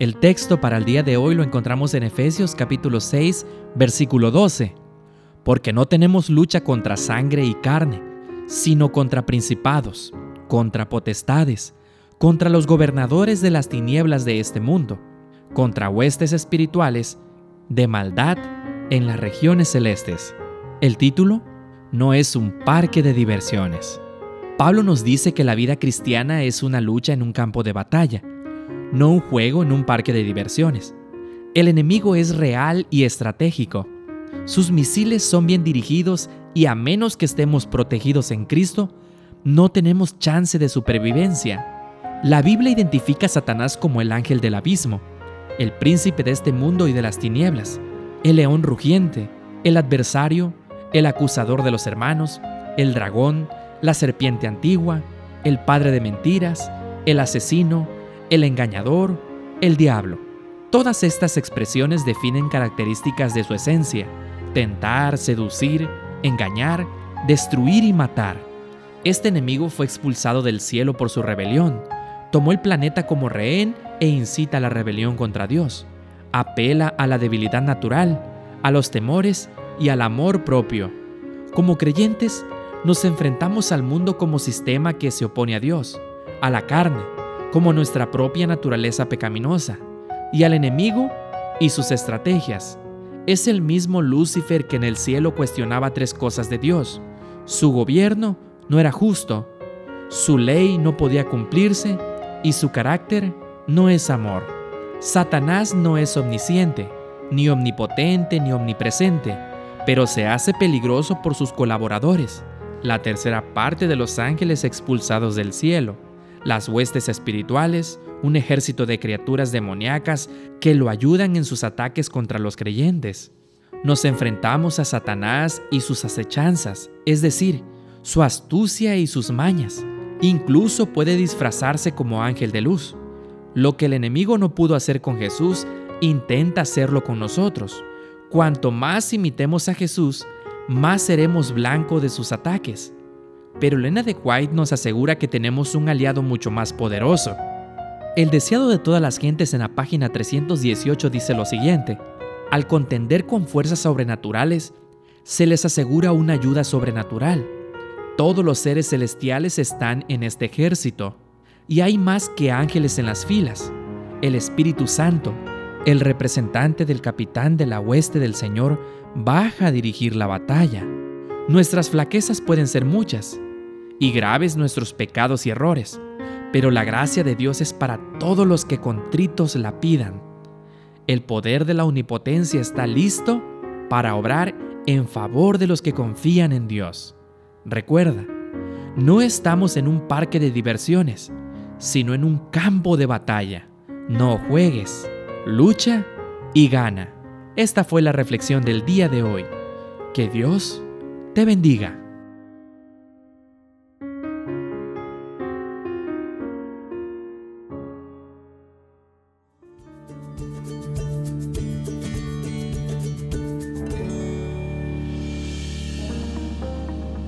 El texto para el día de hoy lo encontramos en Efesios capítulo 6, versículo 12. Porque no tenemos lucha contra sangre y carne, sino contra principados, contra potestades, contra los gobernadores de las tinieblas de este mundo, contra huestes espirituales de maldad en las regiones celestes. El título no es un parque de diversiones. Pablo nos dice que la vida cristiana es una lucha en un campo de batalla no un juego en un parque de diversiones. El enemigo es real y estratégico. Sus misiles son bien dirigidos y a menos que estemos protegidos en Cristo, no tenemos chance de supervivencia. La Biblia identifica a Satanás como el ángel del abismo, el príncipe de este mundo y de las tinieblas, el león rugiente, el adversario, el acusador de los hermanos, el dragón, la serpiente antigua, el padre de mentiras, el asesino, el engañador, el diablo. Todas estas expresiones definen características de su esencia, tentar, seducir, engañar, destruir y matar. Este enemigo fue expulsado del cielo por su rebelión, tomó el planeta como rehén e incita a la rebelión contra Dios. Apela a la debilidad natural, a los temores y al amor propio. Como creyentes, nos enfrentamos al mundo como sistema que se opone a Dios, a la carne, como nuestra propia naturaleza pecaminosa, y al enemigo y sus estrategias. Es el mismo Lucifer que en el cielo cuestionaba tres cosas de Dios. Su gobierno no era justo, su ley no podía cumplirse y su carácter no es amor. Satanás no es omnisciente, ni omnipotente, ni omnipresente, pero se hace peligroso por sus colaboradores, la tercera parte de los ángeles expulsados del cielo las huestes espirituales, un ejército de criaturas demoníacas que lo ayudan en sus ataques contra los creyentes. Nos enfrentamos a Satanás y sus acechanzas, es decir, su astucia y sus mañas. Incluso puede disfrazarse como ángel de luz. Lo que el enemigo no pudo hacer con Jesús, intenta hacerlo con nosotros. Cuanto más imitemos a Jesús, más seremos blanco de sus ataques. Pero Elena de White nos asegura que tenemos un aliado mucho más poderoso. El deseado de todas las gentes en la página 318 dice lo siguiente, al contender con fuerzas sobrenaturales, se les asegura una ayuda sobrenatural. Todos los seres celestiales están en este ejército, y hay más que ángeles en las filas. El Espíritu Santo, el representante del capitán de la hueste del Señor, baja a dirigir la batalla. Nuestras flaquezas pueden ser muchas y graves nuestros pecados y errores, pero la gracia de Dios es para todos los que contritos la pidan. El poder de la omnipotencia está listo para obrar en favor de los que confían en Dios. Recuerda, no estamos en un parque de diversiones, sino en un campo de batalla. No juegues, lucha y gana. Esta fue la reflexión del día de hoy. Que Dios te bendiga.